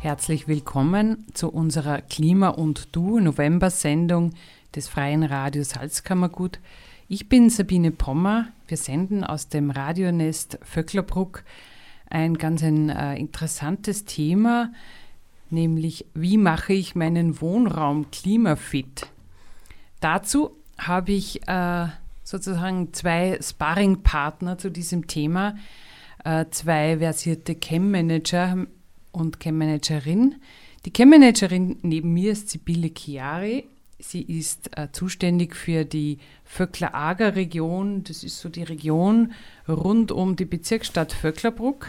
Herzlich willkommen zu unserer Klima und Du November-Sendung des Freien Radios Salzkammergut. Ich bin Sabine Pommer. Wir senden aus dem Radionest Vöcklerbruck ein ganz ein, äh, interessantes Thema, nämlich wie mache ich meinen Wohnraum klimafit. Dazu habe ich äh, sozusagen zwei Sparringpartner zu diesem Thema, äh, zwei versierte Chem-Manager und Chem-Managerin. Die Chem-Managerin neben mir ist Sibylle Chiari. Sie ist äh, zuständig für die Vöckler-Ager-Region. Das ist so die Region rund um die Bezirksstadt Vöcklerbruck.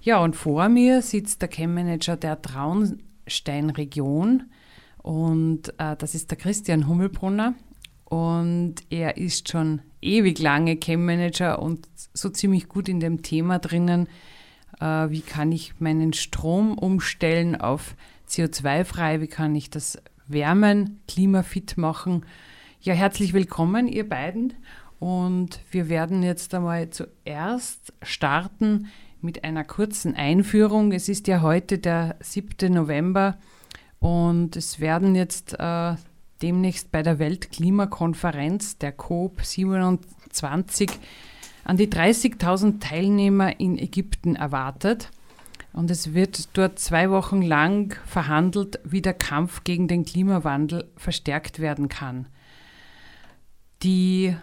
Ja, und vor mir sitzt der Chem-Manager der Traunstein-Region. Und äh, das ist der Christian Hummelbrunner. Und er ist schon ewig lange Chem-Manager und so ziemlich gut in dem Thema drinnen, wie kann ich meinen Strom umstellen auf CO2-frei, wie kann ich das Wärmen klimafit machen. Ja, herzlich willkommen, ihr beiden. Und wir werden jetzt einmal zuerst starten mit einer kurzen Einführung. Es ist ja heute der 7. November und es werden jetzt äh, demnächst bei der Weltklimakonferenz der COP 27 an die 30.000 Teilnehmer in Ägypten erwartet. Und es wird dort zwei Wochen lang verhandelt, wie der Kampf gegen den Klimawandel verstärkt werden kann. Die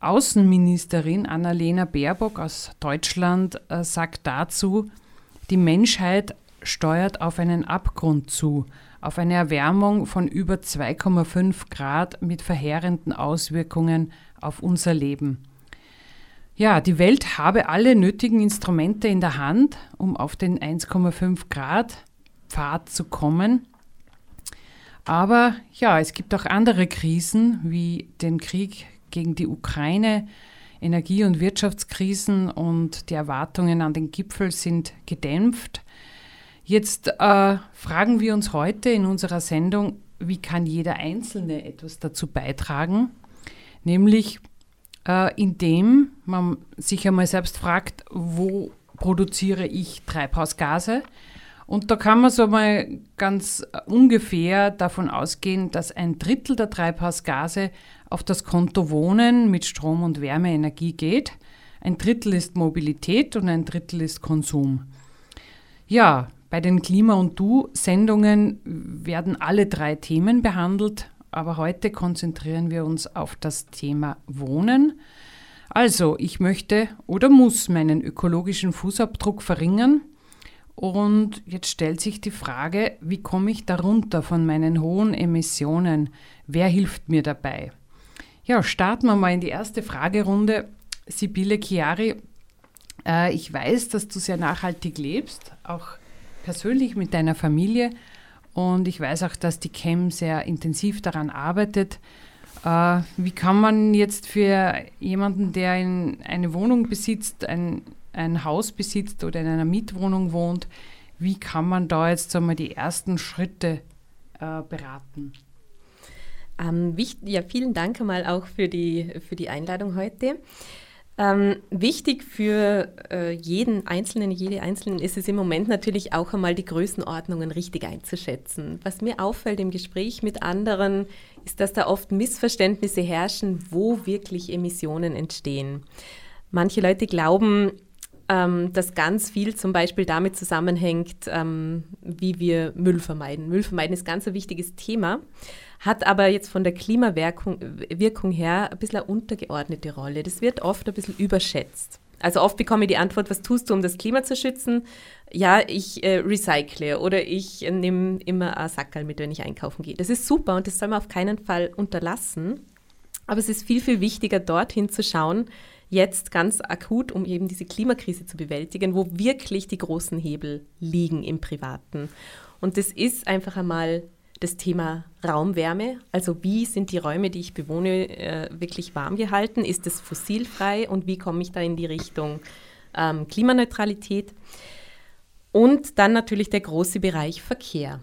Außenministerin Annalena Baerbock aus Deutschland äh, sagt dazu, die Menschheit steuert auf einen Abgrund zu, auf eine Erwärmung von über 2,5 Grad mit verheerenden Auswirkungen auf unser Leben. Ja, die Welt habe alle nötigen Instrumente in der Hand, um auf den 1,5 Grad Pfad zu kommen. Aber ja, es gibt auch andere Krisen wie den Krieg gegen die Ukraine, Energie- und Wirtschaftskrisen und die Erwartungen an den Gipfel sind gedämpft. Jetzt äh, fragen wir uns heute in unserer Sendung, wie kann jeder Einzelne etwas dazu beitragen? Nämlich äh, indem man sich einmal selbst fragt, wo produziere ich Treibhausgase? Und da kann man so mal ganz ungefähr davon ausgehen, dass ein Drittel der Treibhausgase auf das Konto Wohnen mit Strom- und Wärmeenergie geht. Ein Drittel ist Mobilität und ein Drittel ist Konsum. Ja, bei den Klima- und Du-Sendungen werden alle drei Themen behandelt aber heute konzentrieren wir uns auf das Thema Wohnen. Also, ich möchte oder muss meinen ökologischen Fußabdruck verringern. Und jetzt stellt sich die Frage, wie komme ich darunter von meinen hohen Emissionen? Wer hilft mir dabei? Ja, starten wir mal in die erste Fragerunde. Sibylle Chiari, äh, ich weiß, dass du sehr nachhaltig lebst, auch persönlich mit deiner Familie. Und ich weiß auch, dass die CHEM sehr intensiv daran arbeitet. Äh, wie kann man jetzt für jemanden, der in eine Wohnung besitzt, ein, ein Haus besitzt oder in einer Mietwohnung wohnt, wie kann man da jetzt einmal die ersten Schritte äh, beraten? Ähm, wichtig, ja, vielen Dank einmal auch für die, für die Einladung heute. Ähm, wichtig für äh, jeden Einzelnen, jede Einzelnen ist es im Moment natürlich auch einmal die Größenordnungen richtig einzuschätzen. Was mir auffällt im Gespräch mit anderen, ist, dass da oft Missverständnisse herrschen, wo wirklich Emissionen entstehen. Manche Leute glauben, ähm, dass ganz viel zum Beispiel damit zusammenhängt, ähm, wie wir Müll vermeiden. Müll vermeiden ist ganz ein wichtiges Thema hat aber jetzt von der Klimawirkung Wirkung her ein bisschen eine untergeordnete Rolle. Das wird oft ein bisschen überschätzt. Also oft bekomme ich die Antwort, was tust du, um das Klima zu schützen? Ja, ich äh, recycle oder ich äh, nehme immer ein Sackerl mit, wenn ich einkaufen gehe. Das ist super und das soll man auf keinen Fall unterlassen. Aber es ist viel, viel wichtiger, dorthin zu schauen, jetzt ganz akut, um eben diese Klimakrise zu bewältigen, wo wirklich die großen Hebel liegen im Privaten. Und das ist einfach einmal das Thema Raumwärme. Also wie sind die Räume, die ich bewohne, äh, wirklich warm gehalten? Ist es fossilfrei und wie komme ich da in die Richtung ähm, Klimaneutralität? Und dann natürlich der große Bereich Verkehr.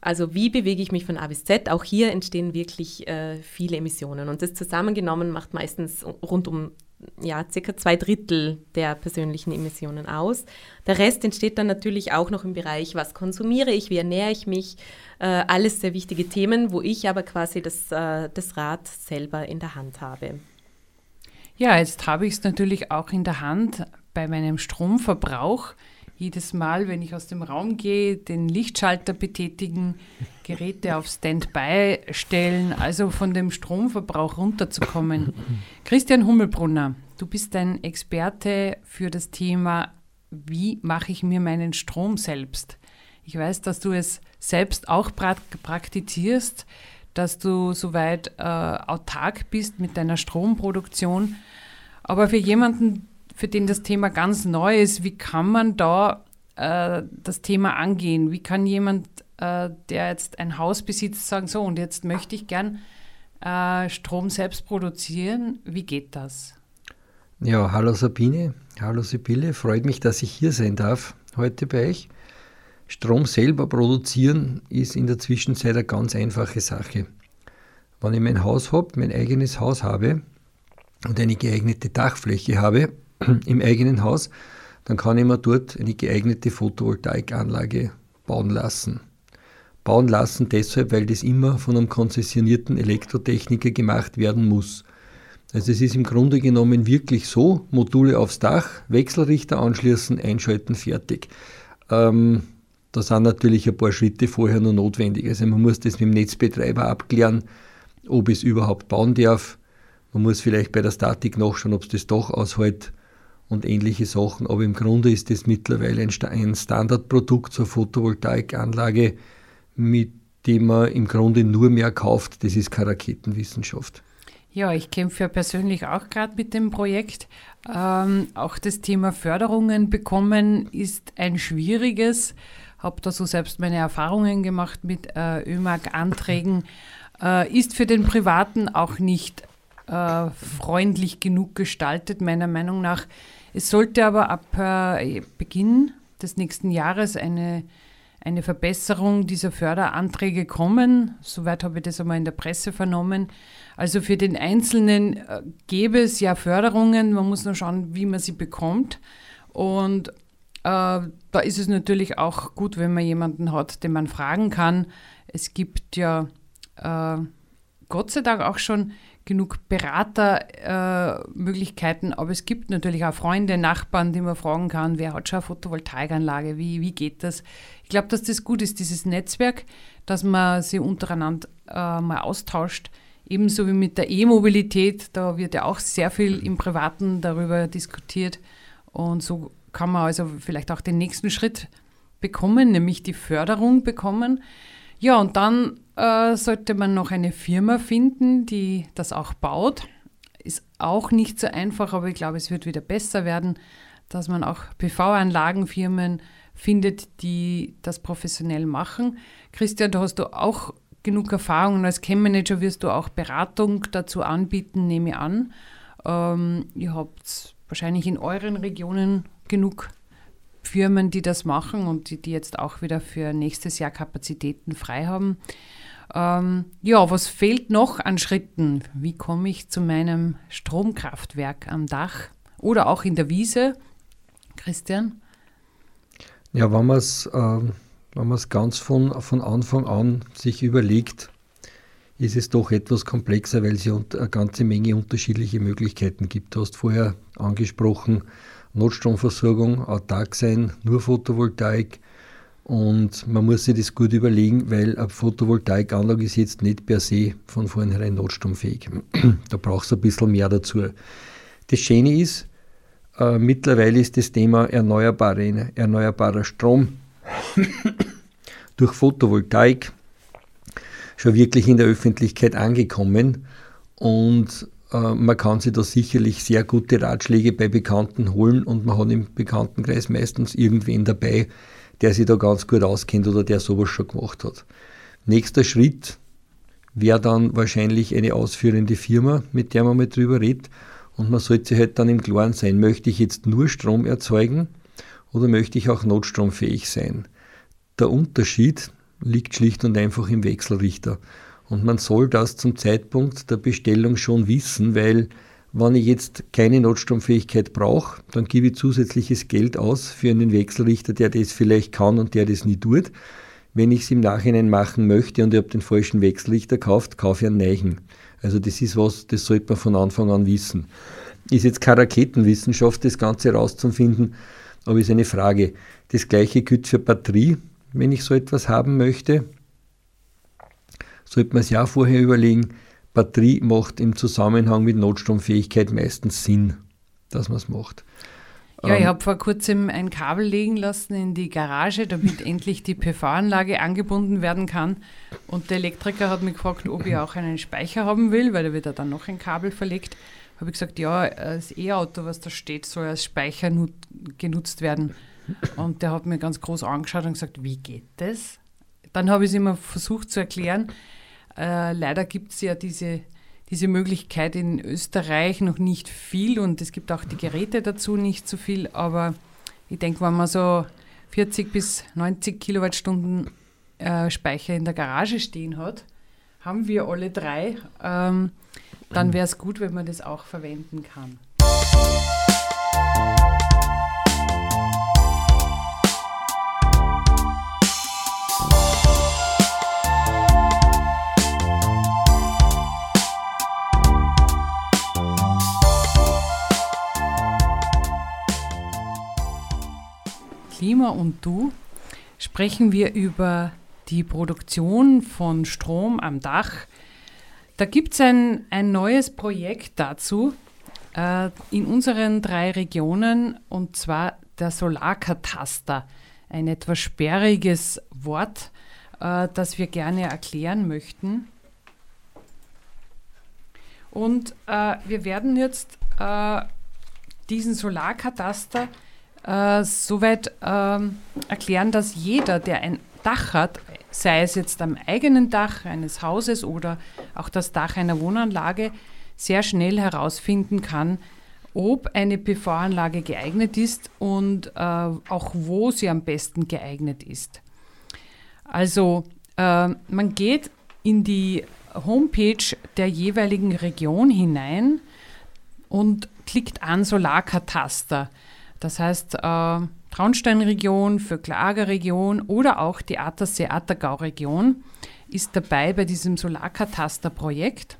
Also wie bewege ich mich von A bis Z? Auch hier entstehen wirklich äh, viele Emissionen. Und das zusammengenommen macht meistens rund um ja, circa zwei Drittel der persönlichen Emissionen aus. Der Rest entsteht dann natürlich auch noch im Bereich, was konsumiere ich, wie ernähre ich mich. Äh, alles sehr wichtige Themen, wo ich aber quasi das, äh, das Rad selber in der Hand habe. Ja, jetzt habe ich es natürlich auch in der Hand bei meinem Stromverbrauch jedes Mal, wenn ich aus dem Raum gehe, den Lichtschalter betätigen, Geräte auf Standby stellen, also von dem Stromverbrauch runterzukommen. Christian Hummelbrunner, du bist ein Experte für das Thema, wie mache ich mir meinen Strom selbst? Ich weiß, dass du es selbst auch praktizierst, dass du soweit äh, autark bist mit deiner Stromproduktion. Aber für jemanden, für den das Thema ganz neu ist. Wie kann man da äh, das Thema angehen? Wie kann jemand, äh, der jetzt ein Haus besitzt, sagen, so und jetzt möchte ich gern äh, Strom selbst produzieren? Wie geht das? Ja, hallo Sabine, hallo Sibylle, freut mich, dass ich hier sein darf heute bei euch. Strom selber produzieren ist in der Zwischenzeit eine ganz einfache Sache. Wenn ich mein Haus habe, mein eigenes Haus habe und eine geeignete Dachfläche habe, im eigenen Haus, dann kann ich mir dort eine geeignete Photovoltaikanlage bauen lassen. Bauen lassen deshalb, weil das immer von einem konzessionierten Elektrotechniker gemacht werden muss. Also es ist im Grunde genommen wirklich so, Module aufs Dach, Wechselrichter anschließen, einschalten, fertig. Ähm, da sind natürlich ein paar Schritte vorher noch notwendig. Also man muss das mit dem Netzbetreiber abklären, ob es überhaupt bauen darf. Man muss vielleicht bei der Statik nachschauen, ob es das Dach aushält und ähnliche Sachen. Aber im Grunde ist das mittlerweile ein Standardprodukt zur Photovoltaikanlage, mit dem man im Grunde nur mehr kauft. Das ist keine Raketenwissenschaft. Ja, ich kämpfe ja persönlich auch gerade mit dem Projekt. Ähm, auch das Thema Förderungen bekommen ist ein schwieriges. Habe da so selbst meine Erfahrungen gemacht mit äh, ÖMAG-Anträgen. Äh, ist für den Privaten auch nicht äh, freundlich genug gestaltet, meiner Meinung nach. Es sollte aber ab äh, Beginn des nächsten Jahres eine, eine Verbesserung dieser Förderanträge kommen. Soweit habe ich das einmal in der Presse vernommen. Also für den Einzelnen äh, gäbe es ja Förderungen, man muss nur schauen, wie man sie bekommt. Und äh, da ist es natürlich auch gut, wenn man jemanden hat, den man fragen kann. Es gibt ja äh, Gott sei Dank auch schon genug Beratermöglichkeiten, äh, aber es gibt natürlich auch Freunde, Nachbarn, die man fragen kann, wer hat schon eine Photovoltaikanlage, wie, wie geht das? Ich glaube, dass das gut ist, dieses Netzwerk, dass man sich untereinander äh, mal austauscht. Ebenso wie mit der E-Mobilität, da wird ja auch sehr viel im Privaten darüber diskutiert. Und so kann man also vielleicht auch den nächsten Schritt bekommen, nämlich die Förderung bekommen. Ja, und dann äh, sollte man noch eine Firma finden, die das auch baut. Ist auch nicht so einfach, aber ich glaube, es wird wieder besser werden, dass man auch PV-Anlagenfirmen findet, die das professionell machen. Christian, da hast du auch genug Erfahrung als Chem-Manager wirst du auch Beratung dazu anbieten, nehme ich an. Ähm, ihr habt wahrscheinlich in euren Regionen genug Firmen, die das machen und die, die jetzt auch wieder für nächstes Jahr Kapazitäten frei haben. Ähm, ja, was fehlt noch an Schritten? Wie komme ich zu meinem Stromkraftwerk am Dach oder auch in der Wiese? Christian? Ja, wenn man es äh, ganz von, von Anfang an sich überlegt, ist es doch etwas komplexer, weil es ja eine ganze Menge unterschiedliche Möglichkeiten gibt. Du hast vorher angesprochen, Notstromversorgung, autark sein, nur Photovoltaik. Und man muss sich das gut überlegen, weil eine Photovoltaikanlage ist jetzt nicht per se von vornherein notstromfähig. da braucht es ein bisschen mehr dazu. Das Schöne ist, äh, mittlerweile ist das Thema erneuerbare, erneuerbarer Strom durch Photovoltaik schon wirklich in der Öffentlichkeit angekommen. Und äh, man kann sich da sicherlich sehr gute Ratschläge bei Bekannten holen und man hat im Bekanntenkreis meistens irgendwen dabei, der sich da ganz gut auskennt oder der sowas schon gemacht hat. Nächster Schritt wäre dann wahrscheinlich eine ausführende Firma, mit der man mal drüber redet. Und man sollte sich halt dann im Klaren sein, möchte ich jetzt nur Strom erzeugen oder möchte ich auch notstromfähig sein? Der Unterschied liegt schlicht und einfach im Wechselrichter. Und man soll das zum Zeitpunkt der Bestellung schon wissen, weil wenn ich jetzt keine Notstromfähigkeit brauche, dann gebe ich zusätzliches Geld aus für einen Wechselrichter, der das vielleicht kann und der das nie tut. Wenn ich es im Nachhinein machen möchte und ich habe den falschen Wechselrichter gekauft, kaufe ich einen neuen. Also das ist was, das sollte man von Anfang an wissen. Ist jetzt keine Raketenwissenschaft, das Ganze herauszufinden, aber ist eine Frage. Das gleiche gilt für Batterie, wenn ich so etwas haben möchte sollte man sich auch vorher überlegen, Batterie macht im Zusammenhang mit Notstromfähigkeit meistens Sinn, dass man es macht. Ja, ich ähm, habe vor kurzem ein Kabel legen lassen in die Garage, damit endlich die PV-Anlage angebunden werden kann. Und der Elektriker hat mich gefragt, ob ich auch einen Speicher haben will, weil da wird dann noch ein Kabel verlegt. Habe ich gesagt, ja, das E-Auto, was da steht, soll als Speicher genutzt werden. Und der hat mir ganz groß angeschaut und gesagt, wie geht das? Dann habe ich es immer versucht zu erklären. Äh, leider gibt es ja diese, diese Möglichkeit in Österreich noch nicht viel und es gibt auch die Geräte dazu nicht so viel, aber ich denke, wenn man so 40 bis 90 Kilowattstunden äh, Speicher in der Garage stehen hat, haben wir alle drei, ähm, dann wäre es gut, wenn man das auch verwenden kann. Klima und du sprechen wir über die Produktion von Strom am Dach. Da gibt es ein, ein neues Projekt dazu äh, in unseren drei Regionen und zwar der Solarkataster. Ein etwas sperriges Wort, äh, das wir gerne erklären möchten. Und äh, wir werden jetzt äh, diesen Solarkataster äh, soweit ähm, erklären, dass jeder, der ein Dach hat, sei es jetzt am eigenen Dach eines Hauses oder auch das Dach einer Wohnanlage, sehr schnell herausfinden kann, ob eine PV-Anlage geeignet ist und äh, auch wo sie am besten geeignet ist. Also äh, man geht in die Homepage der jeweiligen Region hinein und klickt an Solarkataster. Das heißt, äh, Traunsteinregion, oder auch die Attersee-Attergau-Region ist dabei bei diesem Solarkataster-Projekt.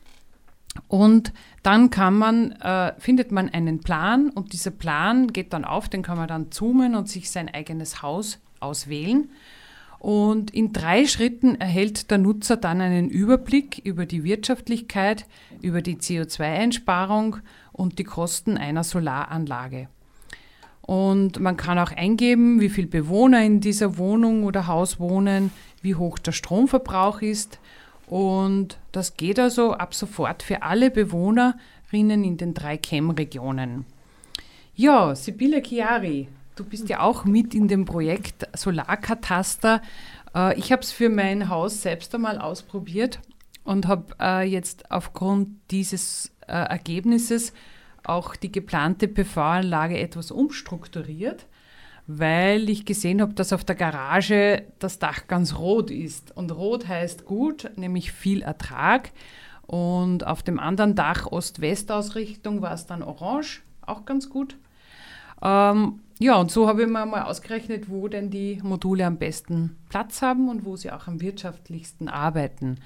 Und dann kann man, äh, findet man einen Plan und dieser Plan geht dann auf, den kann man dann zoomen und sich sein eigenes Haus auswählen. Und in drei Schritten erhält der Nutzer dann einen Überblick über die Wirtschaftlichkeit, über die CO2-Einsparung und die Kosten einer Solaranlage. Und man kann auch eingeben, wie viele Bewohner in dieser Wohnung oder Haus wohnen, wie hoch der Stromverbrauch ist. Und das geht also ab sofort für alle Bewohnerinnen in den drei CHEM-Regionen. Ja, Sibylle Chiari, du bist ja auch mit in dem Projekt Solarkataster. Äh, ich habe es für mein Haus selbst einmal ausprobiert und habe äh, jetzt aufgrund dieses äh, Ergebnisses auch die geplante PV-Anlage etwas umstrukturiert, weil ich gesehen habe, dass auf der Garage das Dach ganz rot ist. Und rot heißt gut, nämlich viel Ertrag. Und auf dem anderen Dach Ost-West-Ausrichtung war es dann orange, auch ganz gut. Ähm, ja, und so habe ich mir mal ausgerechnet, wo denn die Module am besten Platz haben und wo sie auch am wirtschaftlichsten arbeiten.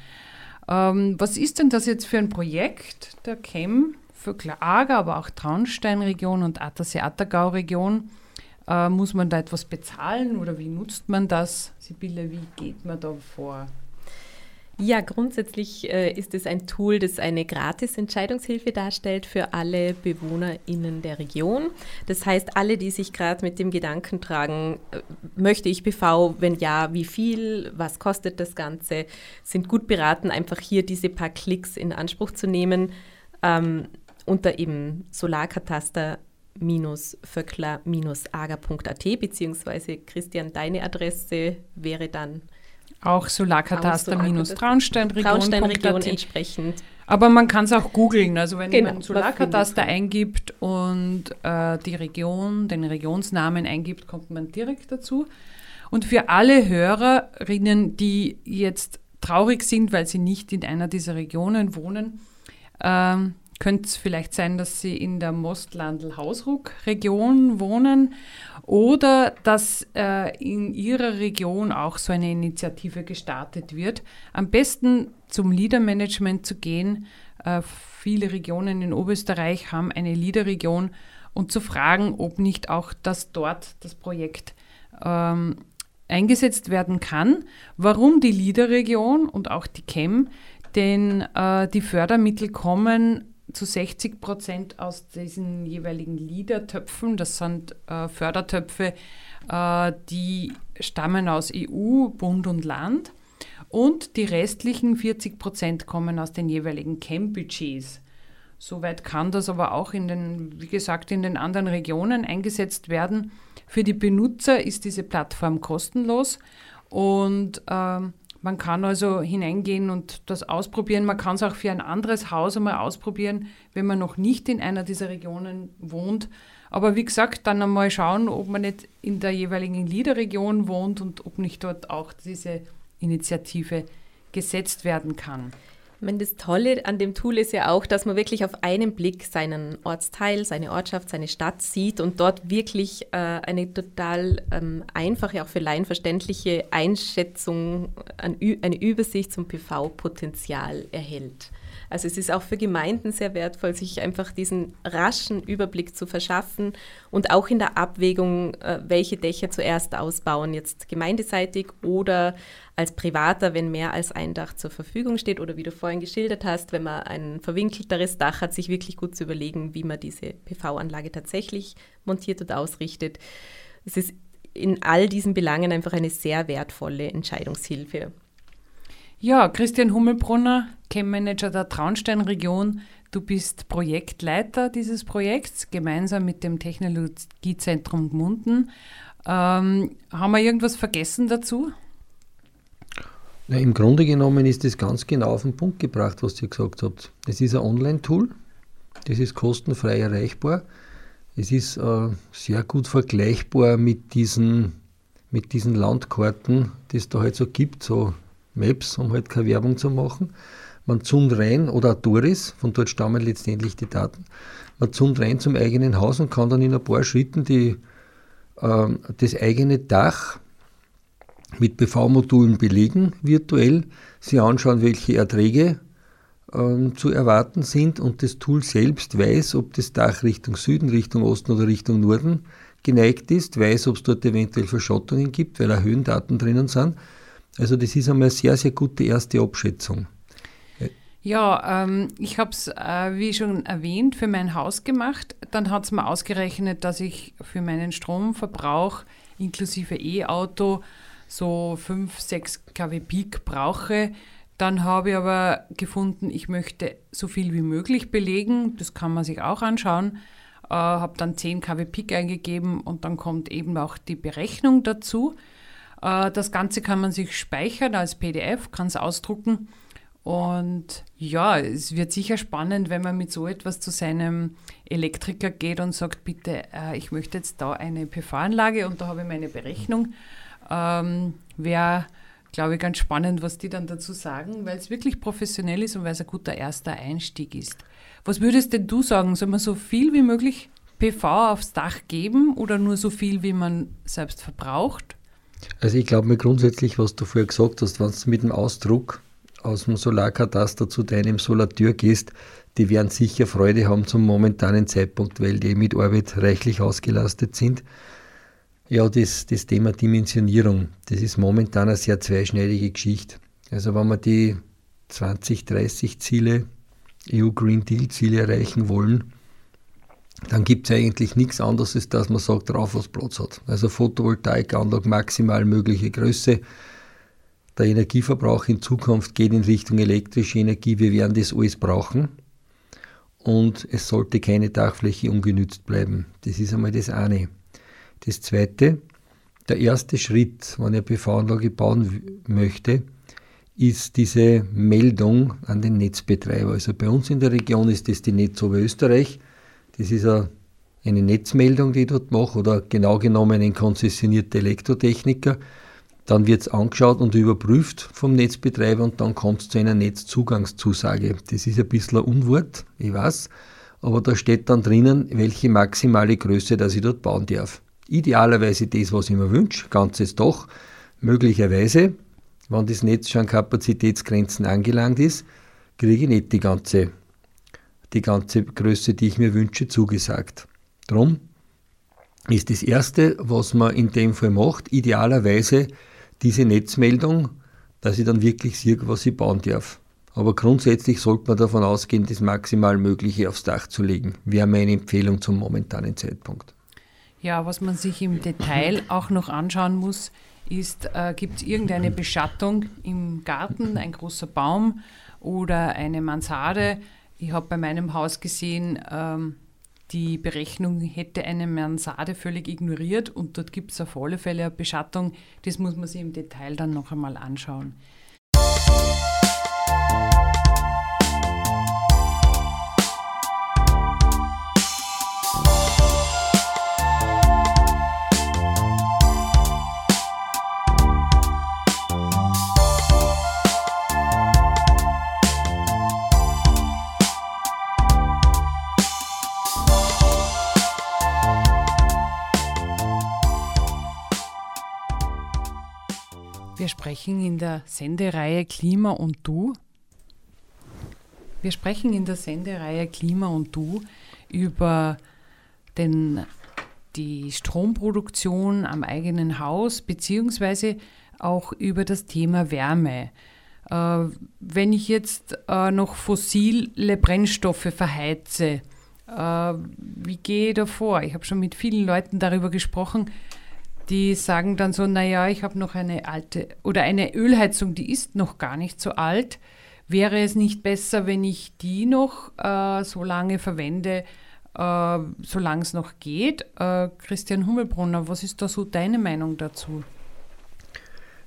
Ähm, was ist denn das jetzt für ein Projekt der CHEM? Für Klager, aber auch Traunsteinregion und Attersee-Attergau-Region. Äh, muss man da etwas bezahlen oder wie nutzt man das? Sibylle, wie geht man da vor? Ja, grundsätzlich äh, ist es ein Tool, das eine Gratis-Entscheidungshilfe darstellt für alle BewohnerInnen der Region. Das heißt, alle, die sich gerade mit dem Gedanken tragen, äh, möchte ich PV, wenn ja, wie viel, was kostet das Ganze, sind gut beraten, einfach hier diese paar Klicks in Anspruch zu nehmen ähm, unter eben Solarkataster vöckler-ager.at beziehungsweise Christian, deine Adresse wäre dann auch Solarkataster-Traunsteinregion. Traunsteinregion entsprechend. Aber man kann es auch googeln. Also wenn genau, man Solarkataster eingibt und äh, die Region, den Regionsnamen eingibt, kommt man direkt dazu. Und für alle Hörerinnen, die jetzt traurig sind, weil sie nicht in einer dieser Regionen wohnen, ähm, könnte es vielleicht sein, dass sie in der Mostlandl-Hausruck-Region wohnen oder dass äh, in ihrer Region auch so eine Initiative gestartet wird. Am besten zum Leader-Management zu gehen. Äh, viele Regionen in Oberösterreich haben eine Leader-Region und zu fragen, ob nicht auch das dort das Projekt ähm, eingesetzt werden kann. Warum die Leader-Region und auch die CHEM? Denn äh, die Fördermittel kommen zu 60 Prozent aus diesen jeweiligen Leader-Töpfen. Das sind äh, Fördertöpfe, äh, die stammen aus EU, Bund und Land. Und die restlichen 40 Prozent kommen aus den jeweiligen CHEM-Budgets. Soweit kann das aber auch in den, wie gesagt, in den anderen Regionen eingesetzt werden. Für die Benutzer ist diese Plattform kostenlos und ähm, man kann also hineingehen und das ausprobieren. Man kann es auch für ein anderes Haus einmal ausprobieren, wenn man noch nicht in einer dieser Regionen wohnt. Aber wie gesagt, dann einmal schauen, ob man nicht in der jeweiligen Liederregion wohnt und ob nicht dort auch diese Initiative gesetzt werden kann. Meine, das Tolle an dem Tool ist ja auch, dass man wirklich auf einen Blick seinen Ortsteil, seine Ortschaft, seine Stadt sieht und dort wirklich äh, eine total ähm, einfache, auch für Laien verständliche Einschätzung, eine Übersicht zum PV-Potenzial erhält. Also es ist auch für Gemeinden sehr wertvoll, sich einfach diesen raschen Überblick zu verschaffen und auch in der Abwägung, äh, welche Dächer zuerst ausbauen, jetzt gemeindeseitig oder als Privater, wenn mehr als ein Dach zur Verfügung steht oder wie du vorhin geschildert hast, wenn man ein verwinkelteres Dach hat, sich wirklich gut zu überlegen, wie man diese PV-Anlage tatsächlich montiert und ausrichtet. Es ist in all diesen Belangen einfach eine sehr wertvolle Entscheidungshilfe. Ja, Christian Hummelbrunner, Chem-Manager der Traunstein-Region. Du bist Projektleiter dieses Projekts gemeinsam mit dem Technologiezentrum Gmunden. Ähm, haben wir irgendwas vergessen dazu? Na, Im Grunde genommen ist es ganz genau auf den Punkt gebracht, was ihr gesagt habt. Es ist ein Online-Tool, das ist kostenfrei erreichbar. Es ist äh, sehr gut vergleichbar mit diesen, mit diesen Landkarten, die es da halt so gibt, so Maps, um halt keine Werbung zu machen. Man zoomt rein, oder Doris, von dort stammen letztendlich die Daten. Man zoomt rein zum eigenen Haus und kann dann in ein paar Schritten die, äh, das eigene Dach mit PV-Modulen belegen, virtuell, sie anschauen, welche Erträge äh, zu erwarten sind und das Tool selbst weiß, ob das Dach Richtung Süden, Richtung Osten oder Richtung Norden geneigt ist, weiß, ob es dort eventuell Verschottungen gibt, weil auch Höhendaten drinnen sind also das ist einmal eine sehr, sehr gute erste Abschätzung. Ja, ähm, ich habe es, äh, wie schon erwähnt, für mein Haus gemacht. Dann hat es mir ausgerechnet, dass ich für meinen Stromverbrauch inklusive E-Auto so 5, 6 kW Peak brauche. Dann habe ich aber gefunden, ich möchte so viel wie möglich belegen. Das kann man sich auch anschauen. Äh, habe dann 10 kW Peak eingegeben und dann kommt eben auch die Berechnung dazu. Äh, das Ganze kann man sich speichern als PDF, kann es ausdrucken. Und ja, es wird sicher spannend, wenn man mit so etwas zu seinem Elektriker geht und sagt, bitte, äh, ich möchte jetzt da eine PV-Anlage und da habe ich meine Berechnung. Ähm, Wäre, glaube ich, ganz spannend, was die dann dazu sagen, weil es wirklich professionell ist und weil es ein guter erster Einstieg ist. Was würdest denn du sagen? Soll man so viel wie möglich PV aufs Dach geben oder nur so viel, wie man selbst verbraucht? Also ich glaube mir grundsätzlich, was du vorher gesagt hast, wenn du mit dem Ausdruck aus dem Solarkataster zu deinem Solateur gehst, die werden sicher Freude haben zum momentanen Zeitpunkt, weil die mit Arbeit reichlich ausgelastet sind. Ja, das, das Thema Dimensionierung, das ist momentan eine sehr zweischneidige Geschichte. Also wenn wir die 2030 Ziele, EU Green Deal Ziele erreichen wollen, dann gibt es eigentlich nichts anderes, als dass man sagt, drauf was Platz hat. Also Photovoltaikanlage maximal mögliche Größe. Der Energieverbrauch in Zukunft geht in Richtung elektrische Energie. Wir werden das alles brauchen. und es sollte keine Dachfläche ungenützt bleiben. Das ist einmal das eine. Das zweite, der erste Schritt, wenn ich eine PV-Anlage bauen möchte, ist diese Meldung an den Netzbetreiber. Also bei uns in der Region ist das die Netz Oberösterreich. Das ist eine Netzmeldung, die ich dort mache, oder genau genommen ein konzessionierter Elektrotechniker. Dann wird es angeschaut und überprüft vom Netzbetreiber und dann kommt es zu einer Netzzugangszusage. Das ist ein bisschen ein Unwort, ich weiß, aber da steht dann drinnen, welche maximale Größe, dass ich dort bauen darf. Idealerweise das, was ich mir wünsche, ganzes Dach. Möglicherweise, wenn das Netz schon an Kapazitätsgrenzen angelangt ist, kriege ich nicht die ganze, die ganze Größe, die ich mir wünsche, zugesagt. Drum ist das Erste, was man in dem Fall macht, idealerweise diese Netzmeldung, dass ich dann wirklich sehe, was ich bauen darf. Aber grundsätzlich sollte man davon ausgehen, das maximal Mögliche aufs Dach zu legen. Wäre meine Empfehlung zum momentanen Zeitpunkt. Ja, was man sich im Detail auch noch anschauen muss, ist, äh, gibt es irgendeine Beschattung im Garten, ein großer Baum oder eine Mansarde? Ich habe bei meinem Haus gesehen, ähm, die Berechnung hätte eine Mansarde völlig ignoriert und dort gibt es auf alle Fälle eine Beschattung. Das muss man sich im Detail dann noch einmal anschauen. Wir sprechen in der Sendereihe Klima und Du. Wir sprechen in der Sendereihe Klima und Du über den, die Stromproduktion am eigenen Haus beziehungsweise auch über das Thema Wärme. Äh, wenn ich jetzt äh, noch fossile Brennstoffe verheize, äh, wie gehe ich da vor? Ich habe schon mit vielen Leuten darüber gesprochen, die sagen dann so, naja, ich habe noch eine alte oder eine Ölheizung, die ist noch gar nicht so alt. Wäre es nicht besser, wenn ich die noch äh, so lange verwende, äh, solange es noch geht? Äh, Christian Hummelbrunner, was ist da so deine Meinung dazu?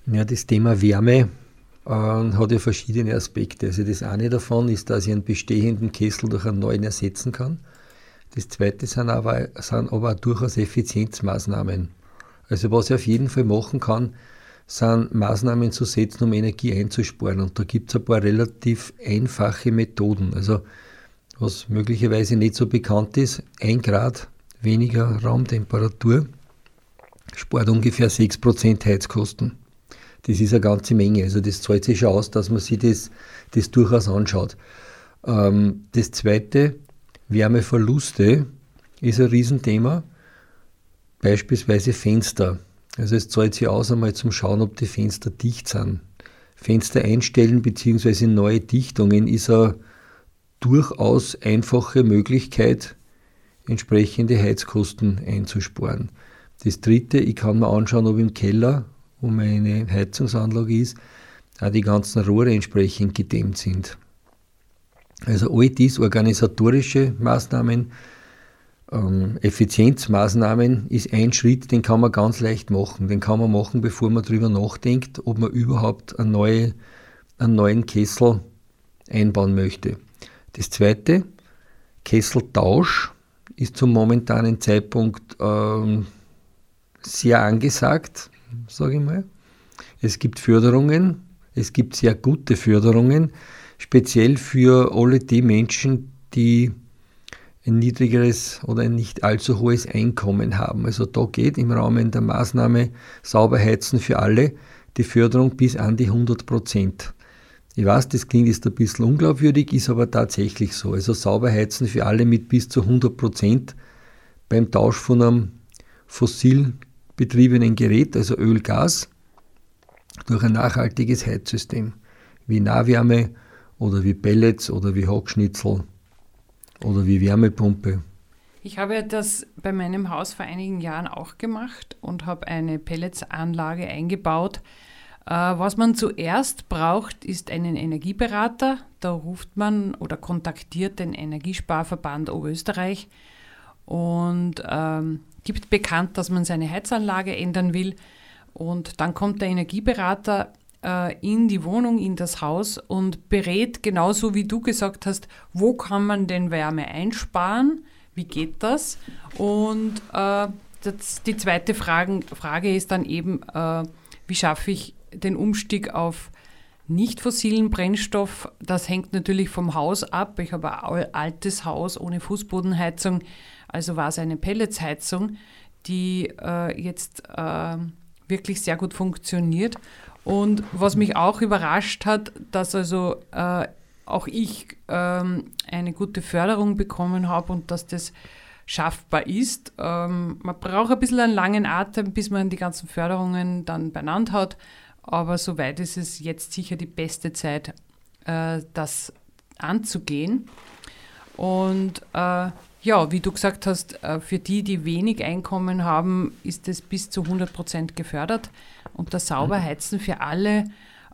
Ja, das Thema Wärme äh, hat ja verschiedene Aspekte. Also das eine davon ist, dass ich einen bestehenden Kessel durch einen neuen ersetzen kann. Das zweite sind aber, sind aber durchaus Effizienzmaßnahmen. Also was ich auf jeden Fall machen kann, sind Maßnahmen zu setzen, um Energie einzusparen. Und da gibt es ein paar relativ einfache Methoden. Also was möglicherweise nicht so bekannt ist, ein Grad weniger Raumtemperatur spart ungefähr 6% Heizkosten. Das ist eine ganze Menge. Also das zahlt sich schon aus, dass man sich das, das durchaus anschaut. Ähm, das zweite, Wärmeverluste, ist ein Riesenthema. Beispielsweise Fenster. Also es zahlt sich aus, einmal zum Schauen, ob die Fenster dicht sind. Fenster einstellen bzw. neue Dichtungen ist eine durchaus einfache Möglichkeit, entsprechende Heizkosten einzusparen. Das dritte, ich kann mir anschauen, ob im Keller, wo meine Heizungsanlage ist, auch die ganzen Rohre entsprechend gedämmt sind. Also all dies organisatorische Maßnahmen, ähm, Effizienzmaßnahmen ist ein Schritt, den kann man ganz leicht machen. Den kann man machen, bevor man darüber nachdenkt, ob man überhaupt eine neue, einen neuen Kessel einbauen möchte. Das zweite, Kesseltausch ist zum momentanen Zeitpunkt ähm, sehr angesagt, sage ich mal. Es gibt Förderungen, es gibt sehr gute Förderungen, speziell für alle die Menschen, die ein niedrigeres oder ein nicht allzu hohes Einkommen haben. Also da geht im Rahmen der Maßnahme sauber heizen für alle die Förderung bis an die 100 Prozent. Ich weiß, das klingt jetzt ein bisschen unglaubwürdig, ist aber tatsächlich so. Also sauber heizen für alle mit bis zu 100 Prozent beim Tausch von einem fossil betriebenen Gerät, also Öl, Gas, durch ein nachhaltiges Heizsystem, wie Nahwärme oder wie Pellets oder wie Hackschnitzel oder wie Wärmepumpe. Ich habe das bei meinem Haus vor einigen Jahren auch gemacht und habe eine Pelletsanlage eingebaut. Äh, was man zuerst braucht, ist einen Energieberater. Da ruft man oder kontaktiert den Energiesparverband Oberösterreich und ähm, gibt bekannt, dass man seine Heizanlage ändern will. Und dann kommt der Energieberater äh, in die Wohnung, in das Haus und berät genauso wie du gesagt hast, wo kann man denn Wärme einsparen, wie geht das? Und äh, das, die zweite Frage, Frage ist dann eben, äh, wie schaffe ich den Umstieg auf nicht fossilen Brennstoff? Das hängt natürlich vom Haus ab. Ich habe ein altes Haus ohne Fußbodenheizung, also war es eine Pelletsheizung, die äh, jetzt äh, wirklich sehr gut funktioniert. Und was mich auch überrascht hat, dass also äh, auch ich ähm, eine gute Förderung bekommen habe und dass das schaffbar ist. Ähm, man braucht ein bisschen einen langen Atem, bis man die ganzen Förderungen dann beieinander hat. Aber soweit ist es jetzt sicher die beste Zeit, äh, das anzugehen. Und äh, ja, wie du gesagt hast, äh, für die, die wenig Einkommen haben, ist es bis zu 100 Prozent gefördert. Und das Sauberheizen für alle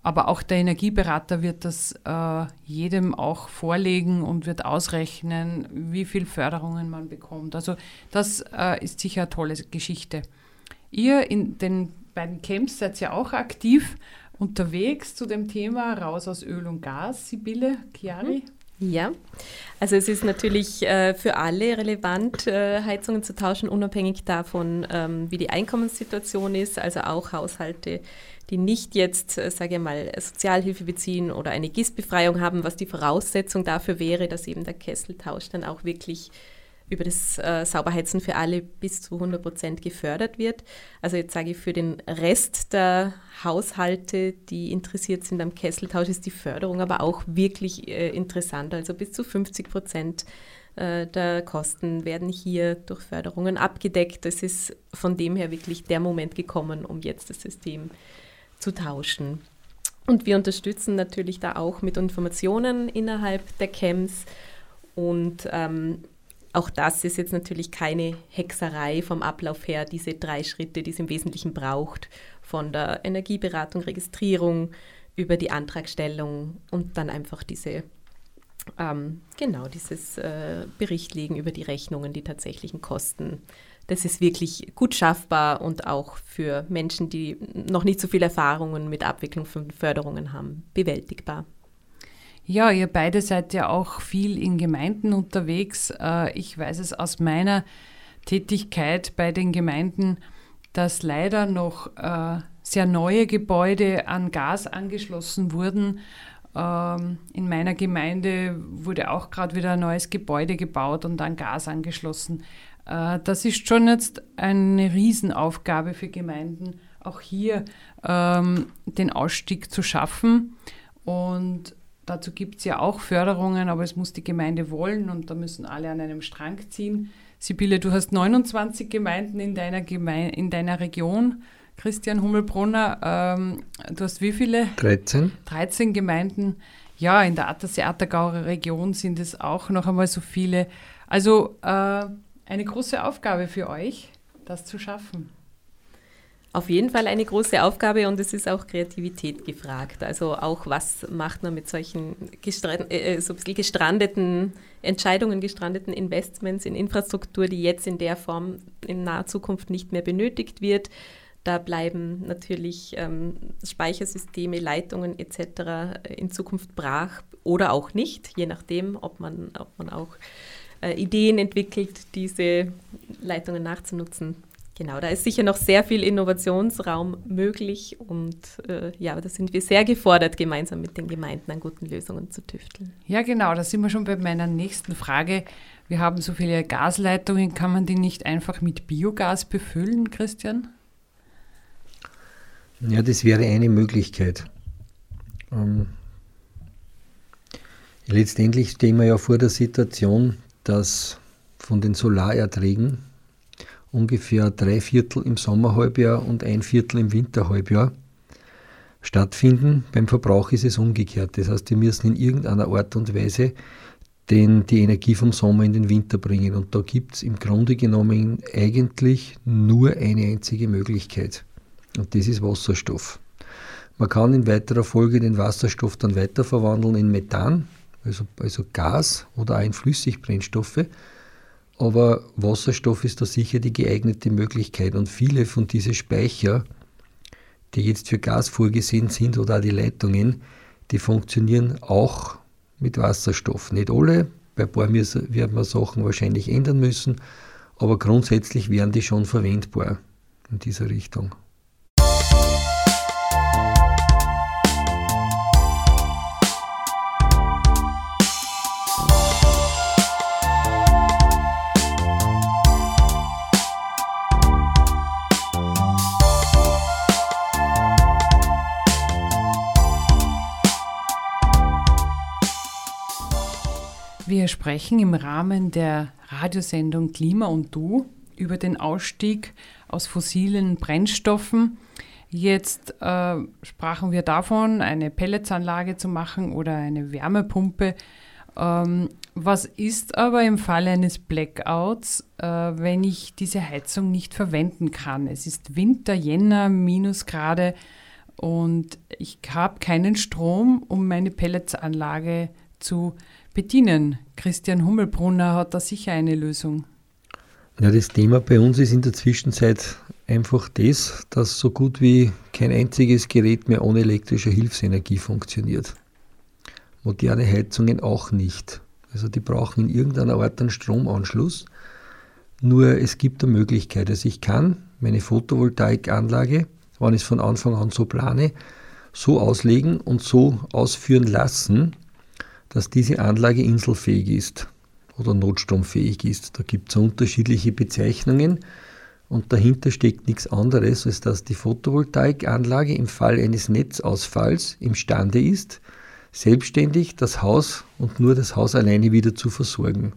aber auch der Energieberater wird das äh, jedem auch vorlegen und wird ausrechnen, wie viel Förderungen man bekommt. Also das äh, ist sicher eine tolle Geschichte. Ihr in den beiden Camps seid ja auch aktiv unterwegs zu dem Thema Raus aus Öl und Gas. Sibylle, Chiari? Mhm. Ja, also es ist natürlich äh, für alle relevant, äh, Heizungen zu tauschen, unabhängig davon, ähm, wie die Einkommenssituation ist, also auch Haushalte, die nicht jetzt, äh, sage ich mal, Sozialhilfe beziehen oder eine GIS-Befreiung haben, was die Voraussetzung dafür wäre, dass eben der Kesseltausch dann auch wirklich über das äh, Sauberheizen für alle bis zu 100 Prozent gefördert wird. Also jetzt sage ich, für den Rest der Haushalte, die interessiert sind am Kesseltausch, ist die Förderung aber auch wirklich äh, interessant. Also bis zu 50 Prozent äh, der Kosten werden hier durch Förderungen abgedeckt. Es ist von dem her wirklich der Moment gekommen, um jetzt das System zu tauschen. Und wir unterstützen natürlich da auch mit Informationen innerhalb der Camps. Und ähm, auch das ist jetzt natürlich keine Hexerei vom Ablauf her, diese drei Schritte, die es im Wesentlichen braucht, von der Energieberatung, Registrierung über die Antragstellung und dann einfach diese, ähm, genau, dieses äh, Berichtlegen über die Rechnungen, die tatsächlichen Kosten das ist wirklich gut schaffbar und auch für Menschen, die noch nicht so viele Erfahrungen mit Abwicklung von Förderungen haben, bewältigbar. Ja, ihr beide seid ja auch viel in Gemeinden unterwegs. Äh, ich weiß es aus meiner Tätigkeit bei den Gemeinden, dass leider noch äh, sehr neue Gebäude an Gas angeschlossen wurden. Ähm, in meiner Gemeinde wurde auch gerade wieder ein neues Gebäude gebaut und an Gas angeschlossen. Äh, das ist schon jetzt eine Riesenaufgabe für Gemeinden, auch hier ähm, den Ausstieg zu schaffen. Und dazu gibt es ja auch Förderungen, aber es muss die Gemeinde wollen und da müssen alle an einem Strang ziehen. Sibylle, du hast 29 Gemeinden in deiner, Geme in deiner Region. Christian Hummelbrunner, ähm, du hast wie viele? 13. 13 Gemeinden. Ja, in der Attersee-Attergauer Region sind es auch noch einmal so viele. Also äh, eine große Aufgabe für euch, das zu schaffen. Auf jeden Fall eine große Aufgabe und es ist auch Kreativität gefragt. Also auch, was macht man mit solchen äh, äh, gestrandeten Entscheidungen, gestrandeten Investments in Infrastruktur, die jetzt in der Form in naher Zukunft nicht mehr benötigt wird. Da bleiben natürlich ähm, Speichersysteme, Leitungen etc. in Zukunft brach oder auch nicht, je nachdem, ob man, ob man auch äh, Ideen entwickelt, diese Leitungen nachzunutzen. Genau, da ist sicher noch sehr viel Innovationsraum möglich und äh, ja, da sind wir sehr gefordert, gemeinsam mit den Gemeinden an guten Lösungen zu tüfteln. Ja, genau, da sind wir schon bei meiner nächsten Frage. Wir haben so viele Gasleitungen, kann man die nicht einfach mit Biogas befüllen, Christian? Ja, das wäre eine Möglichkeit. Ähm, letztendlich stehen wir ja vor der Situation, dass von den Solarerträgen ungefähr drei Viertel im Sommerhalbjahr und ein Viertel im Winterhalbjahr stattfinden. Beim Verbrauch ist es umgekehrt. Das heißt, wir müssen in irgendeiner Art und Weise den, die Energie vom Sommer in den Winter bringen. Und da gibt es im Grunde genommen eigentlich nur eine einzige Möglichkeit. Und das ist Wasserstoff. Man kann in weiterer Folge den Wasserstoff dann weiterverwandeln in Methan, also, also Gas oder auch in Flüssigbrennstoffe. Aber Wasserstoff ist da sicher die geeignete Möglichkeit. Und viele von diesen Speicher, die jetzt für Gas vorgesehen sind oder auch die Leitungen, die funktionieren auch mit Wasserstoff. Nicht alle, bei ein paar werden wir Sachen wahrscheinlich ändern müssen, aber grundsätzlich wären die schon verwendbar in dieser Richtung. Sprechen im Rahmen der Radiosendung Klima und Du über den Ausstieg aus fossilen Brennstoffen. Jetzt äh, sprachen wir davon, eine Pelletsanlage zu machen oder eine Wärmepumpe. Ähm, was ist aber im Fall eines Blackouts, äh, wenn ich diese Heizung nicht verwenden kann? Es ist Winter, Jänner, Minusgrade und ich habe keinen Strom, um meine Pelletsanlage zu bedienen. Christian Hummelbrunner hat da sicher eine Lösung. Ja, das Thema bei uns ist in der Zwischenzeit einfach das, dass so gut wie kein einziges Gerät mehr ohne elektrische Hilfsenergie funktioniert. Moderne Heizungen auch nicht. Also die brauchen in irgendeiner Art einen Stromanschluss. Nur es gibt eine Möglichkeit. Also ich kann meine Photovoltaikanlage, wenn ich es von Anfang an so plane, so auslegen und so ausführen lassen, dass diese Anlage inselfähig ist oder notstromfähig ist. Da gibt es unterschiedliche Bezeichnungen und dahinter steckt nichts anderes, als dass die Photovoltaikanlage im Fall eines Netzausfalls imstande ist, selbstständig das Haus und nur das Haus alleine wieder zu versorgen.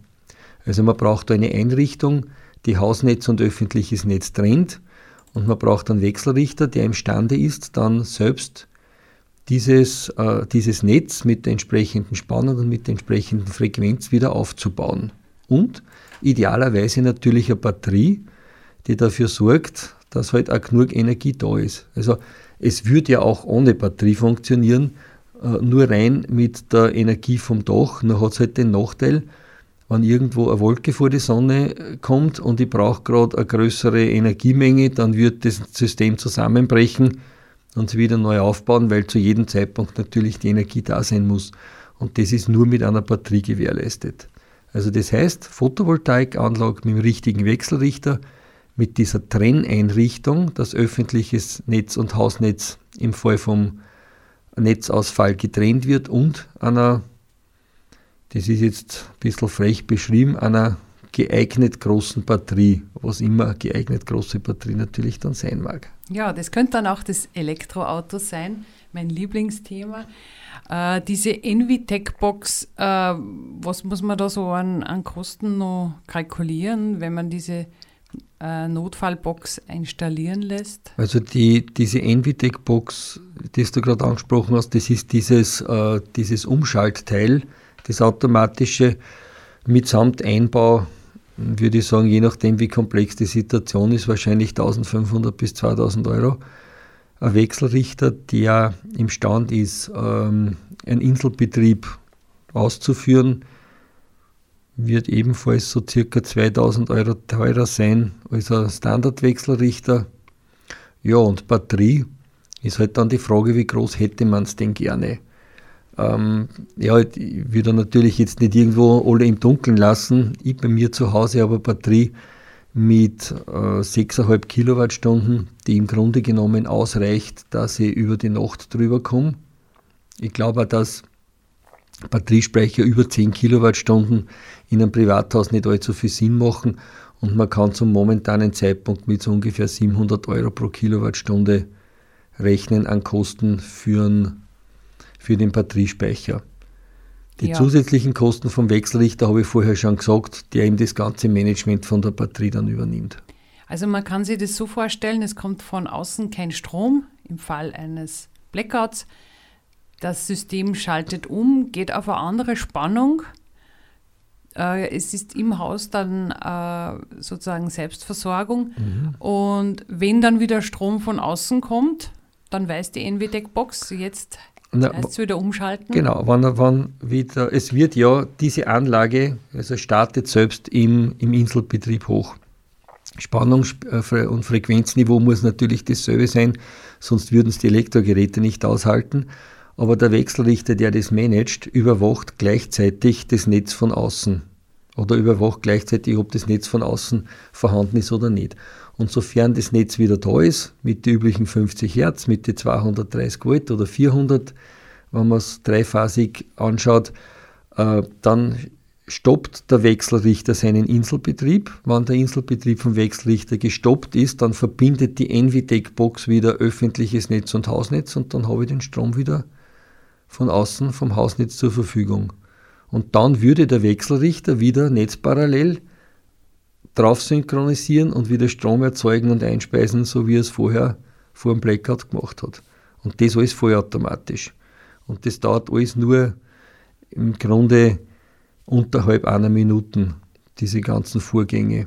Also man braucht eine Einrichtung, die Hausnetz und öffentliches Netz trennt und man braucht einen Wechselrichter, der imstande ist, dann selbst dieses, äh, dieses Netz mit der entsprechenden Spannung und mit der entsprechenden Frequenz wieder aufzubauen. Und idealerweise natürlich eine Batterie, die dafür sorgt, dass halt auch genug Energie da ist. Also es würde ja auch ohne Batterie funktionieren, äh, nur rein mit der Energie vom Dach. Nur hat es halt den Nachteil, wenn irgendwo eine Wolke vor die Sonne kommt und ich brauche gerade eine größere Energiemenge, dann wird das System zusammenbrechen und sie wieder neu aufbauen, weil zu jedem Zeitpunkt natürlich die Energie da sein muss. Und das ist nur mit einer Batterie gewährleistet. Also das heißt, Photovoltaikanlage mit dem richtigen Wechselrichter, mit dieser Trenneinrichtung, dass öffentliches Netz und Hausnetz im Fall vom Netzausfall getrennt wird und einer, das ist jetzt ein bisschen frech beschrieben, einer geeignet großen Batterie, was immer geeignet große Batterie natürlich dann sein mag. Ja, das könnte dann auch das Elektroauto sein, mein Lieblingsthema. Äh, diese Envitech-Box, äh, was muss man da so an, an Kosten noch kalkulieren, wenn man diese äh, Notfallbox installieren lässt? Also die, diese Envitech-Box, die du gerade angesprochen hast, das ist dieses, äh, dieses Umschaltteil, das automatische mitsamt Einbau würde ich sagen, je nachdem, wie komplex die Situation ist, wahrscheinlich 1500 bis 2000 Euro. Ein Wechselrichter, der imstand ist, ähm, einen Inselbetrieb auszuführen, wird ebenfalls so circa 2000 Euro teurer sein als ein Standardwechselrichter. Ja, und Batterie ist halt dann die Frage, wie groß hätte man es denn gerne? Ähm, ja, ich würde natürlich jetzt nicht irgendwo alle im Dunkeln lassen. Ich bei mir zu Hause habe eine Batterie mit äh, 6,5 Kilowattstunden, die im Grunde genommen ausreicht, dass ich über die Nacht drüber komme. Ich glaube auch, dass Batteriespeicher über 10 Kilowattstunden in einem Privathaus nicht allzu viel Sinn machen und man kann zum momentanen Zeitpunkt mit so ungefähr 700 Euro pro Kilowattstunde rechnen an Kosten für einen für den Batteriespeicher. Die ja. zusätzlichen Kosten vom Wechselrichter habe ich vorher schon gesagt, der eben das ganze Management von der Batterie dann übernimmt. Also man kann sich das so vorstellen, es kommt von außen kein Strom im Fall eines Blackouts. Das System schaltet um, geht auf eine andere Spannung. Äh, es ist im Haus dann äh, sozusagen Selbstversorgung. Mhm. Und wenn dann wieder Strom von außen kommt, dann weiß die NVDEC-Box jetzt na, heißt wieder umschalten? Genau, wann, wann wieder, es wird ja diese Anlage, also startet selbst im, im Inselbetrieb hoch. Spannung äh, und Frequenzniveau muss natürlich dasselbe sein, sonst würden es die Elektrogeräte nicht aushalten. Aber der Wechselrichter, der das managt, überwacht gleichzeitig das Netz von außen. Oder überwacht gleichzeitig, ob das Netz von außen vorhanden ist oder nicht. Und sofern das Netz wieder da ist, mit den üblichen 50 Hertz, mit den 230 Volt oder 400, wenn man es dreiphasig anschaut, äh, dann stoppt der Wechselrichter seinen Inselbetrieb. Wenn der Inselbetrieb vom Wechselrichter gestoppt ist, dann verbindet die Envitec-Box wieder öffentliches Netz und Hausnetz und dann habe ich den Strom wieder von außen vom Hausnetz zur Verfügung. Und dann würde der Wechselrichter wieder netzparallel drauf synchronisieren und wieder Strom erzeugen und einspeisen, so wie er es vorher vor dem Blackout gemacht hat. Und das alles vollautomatisch. Und das dauert alles nur im Grunde unterhalb einer Minute, diese ganzen Vorgänge.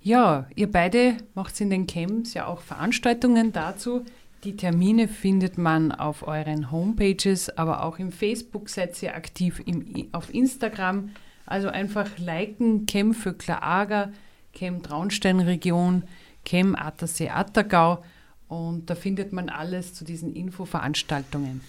Ja, ihr beide macht in den Camps ja auch Veranstaltungen dazu. Die Termine findet man auf euren Homepages, aber auch im Facebook seid ihr aktiv, im, auf Instagram. Also einfach liken, Chem Vöckler Ager, Chem Traunstein-Region, Chem Attersee-Attergau und da findet man alles zu diesen Infoveranstaltungen.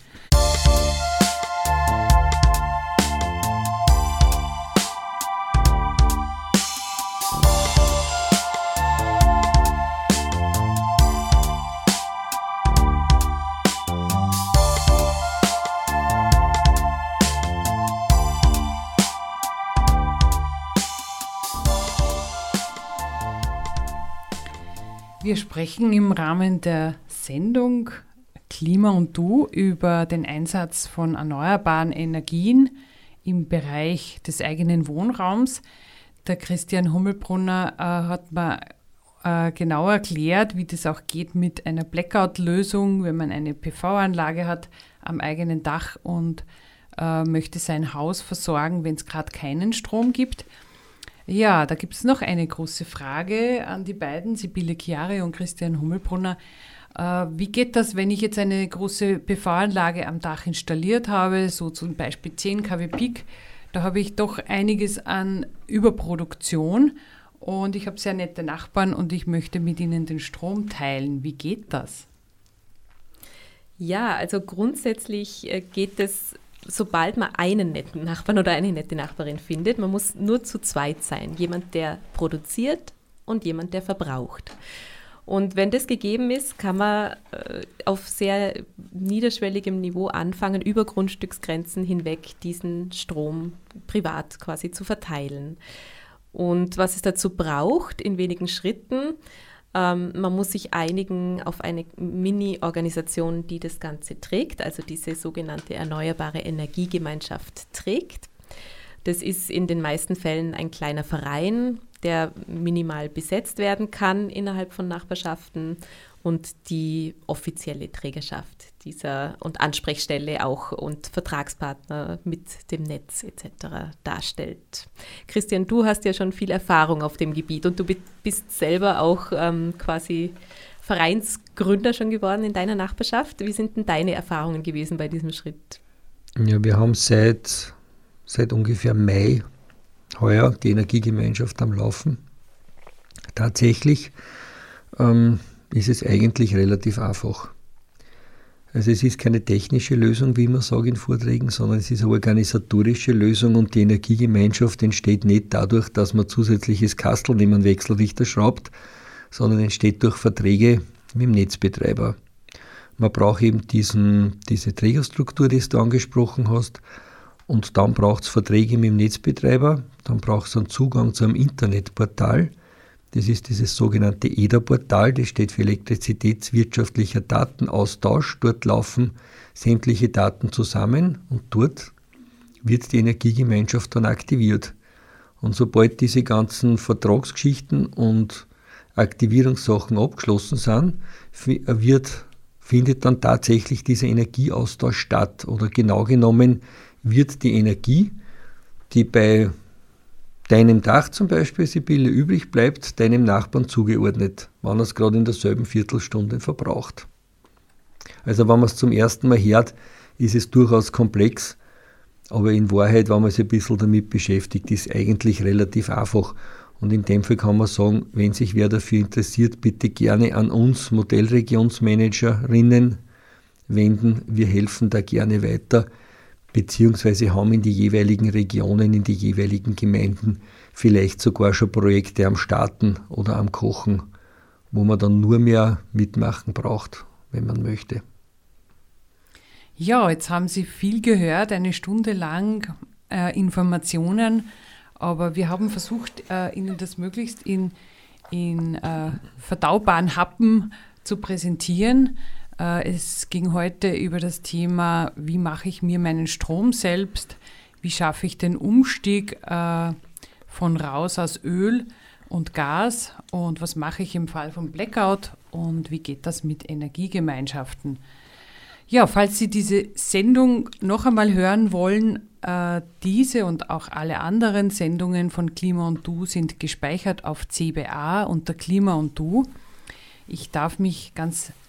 Wir sprechen im Rahmen der Sendung Klima und Du über den Einsatz von erneuerbaren Energien im Bereich des eigenen Wohnraums. Der Christian Hummelbrunner äh, hat mir äh, genau erklärt, wie das auch geht mit einer Blackout-Lösung, wenn man eine PV-Anlage hat am eigenen Dach und äh, möchte sein Haus versorgen, wenn es gerade keinen Strom gibt. Ja, da gibt es noch eine große Frage an die beiden, Sibylle Chiari und Christian Hummelbrunner. Äh, wie geht das, wenn ich jetzt eine große PV-Anlage am Dach installiert habe, so zum Beispiel 10 kW Peak? Da habe ich doch einiges an Überproduktion und ich habe sehr nette Nachbarn und ich möchte mit ihnen den Strom teilen. Wie geht das? Ja, also grundsätzlich äh, geht es sobald man einen netten Nachbarn oder eine nette Nachbarin findet, man muss nur zu zweit sein. Jemand, der produziert und jemand, der verbraucht. Und wenn das gegeben ist, kann man äh, auf sehr niederschwelligem Niveau anfangen, über Grundstücksgrenzen hinweg diesen Strom privat quasi zu verteilen. Und was es dazu braucht, in wenigen Schritten, ähm, man muss sich einigen auf eine Mini-Organisation, die das Ganze trägt, also diese sogenannte Erneuerbare Energiegemeinschaft trägt. Das ist in den meisten Fällen ein kleiner Verein, der minimal besetzt werden kann innerhalb von Nachbarschaften und die offizielle Trägerschaft dieser und Ansprechstelle auch und Vertragspartner mit dem Netz etc. darstellt. Christian, du hast ja schon viel Erfahrung auf dem Gebiet und du bist selber auch ähm, quasi Vereinsgründer schon geworden in deiner Nachbarschaft. Wie sind denn deine Erfahrungen gewesen bei diesem Schritt? Ja, wir haben seit, seit ungefähr Mai heuer die Energiegemeinschaft am Laufen. Tatsächlich ähm, ist es eigentlich relativ einfach. Also es ist keine technische Lösung, wie immer sage in Vorträgen, sondern es ist eine organisatorische Lösung und die Energiegemeinschaft entsteht nicht dadurch, dass man zusätzliches Kastel neben einen Wechselrichter schraubt, sondern entsteht durch Verträge mit dem Netzbetreiber. Man braucht eben diesen, diese Trägerstruktur, die du angesprochen hast, und dann braucht es Verträge mit dem Netzbetreiber, dann braucht es einen Zugang zu einem Internetportal, das ist dieses sogenannte EDA-Portal, das steht für elektrizitätswirtschaftlicher Datenaustausch. Dort laufen sämtliche Daten zusammen und dort wird die Energiegemeinschaft dann aktiviert. Und sobald diese ganzen Vertragsgeschichten und Aktivierungssachen abgeschlossen sind, wird, findet dann tatsächlich dieser Energieaustausch statt. Oder genau genommen wird die Energie, die bei deinem Dach zum Beispiel, Sibylle, übrig bleibt, deinem Nachbarn zugeordnet, wann er es gerade in derselben Viertelstunde verbraucht. Also wenn man es zum ersten Mal hört, ist es durchaus komplex, aber in Wahrheit, wenn man sich ein bisschen damit beschäftigt, ist eigentlich relativ einfach. Und in dem Fall kann man sagen, wenn sich wer dafür interessiert, bitte gerne an uns Modellregionsmanagerinnen wenden. Wir helfen da gerne weiter, beziehungsweise haben in die jeweiligen Regionen, in die jeweiligen Gemeinden vielleicht sogar schon Projekte am Starten oder am Kochen, wo man dann nur mehr mitmachen braucht, wenn man möchte. Ja, jetzt haben Sie viel gehört, eine Stunde lang äh, Informationen aber wir haben versucht, äh, Ihnen das möglichst in, in äh, verdaubaren Happen zu präsentieren. Äh, es ging heute über das Thema, wie mache ich mir meinen Strom selbst, wie schaffe ich den Umstieg äh, von raus aus Öl und Gas und was mache ich im Fall von Blackout und wie geht das mit Energiegemeinschaften. Ja, falls Sie diese Sendung noch einmal hören wollen, äh, diese und auch alle anderen Sendungen von Klima und Du sind gespeichert auf CBA unter Klima und Du. Ich darf mich ganz herzlich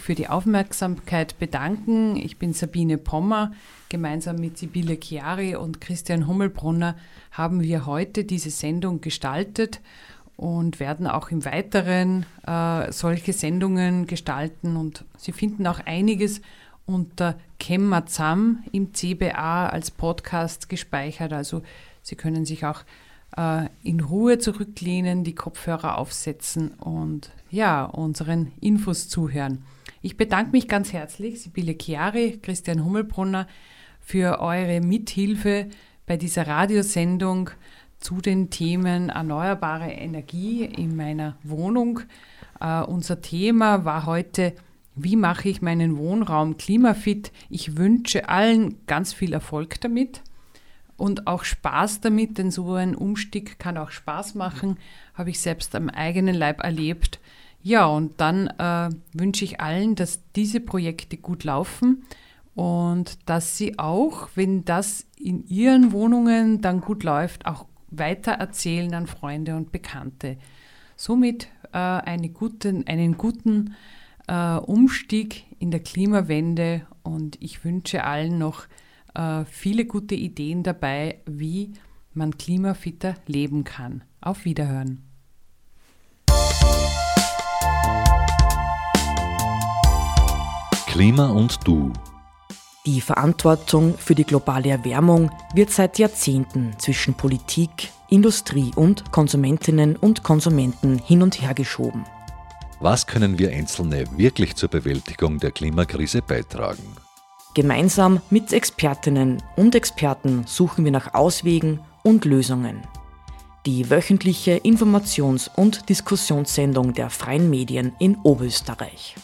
für die Aufmerksamkeit bedanken. Ich bin Sabine Pommer. Gemeinsam mit Sibylle Chiari und Christian Hummelbrunner haben wir heute diese Sendung gestaltet und werden auch im Weiteren äh, solche Sendungen gestalten. Und Sie finden auch einiges unter Kemmazam im CBA als Podcast gespeichert. Also Sie können sich auch in Ruhe zurücklehnen, die Kopfhörer aufsetzen und ja, unseren Infos zuhören. Ich bedanke mich ganz herzlich, Sibylle Chiari, Christian Hummelbrunner, für eure Mithilfe bei dieser Radiosendung zu den Themen erneuerbare Energie in meiner Wohnung. Uh, unser Thema war heute wie mache ich meinen Wohnraum klimafit? Ich wünsche allen ganz viel Erfolg damit und auch Spaß damit, denn so ein Umstieg kann auch Spaß machen, habe ich selbst am eigenen Leib erlebt. Ja, und dann äh, wünsche ich allen, dass diese Projekte gut laufen und dass sie auch, wenn das in ihren Wohnungen dann gut läuft, auch weiter erzählen an Freunde und Bekannte. Somit äh, eine guten, einen guten äh, Umstieg in der Klimawende und ich wünsche allen noch äh, viele gute Ideen dabei, wie man klimafitter leben kann. Auf Wiederhören. Klima und Du. Die Verantwortung für die globale Erwärmung wird seit Jahrzehnten zwischen Politik, Industrie und Konsumentinnen und Konsumenten hin und her geschoben. Was können wir Einzelne wirklich zur Bewältigung der Klimakrise beitragen? Gemeinsam mit Expertinnen und Experten suchen wir nach Auswegen und Lösungen. Die wöchentliche Informations- und Diskussionssendung der freien Medien in Oberösterreich.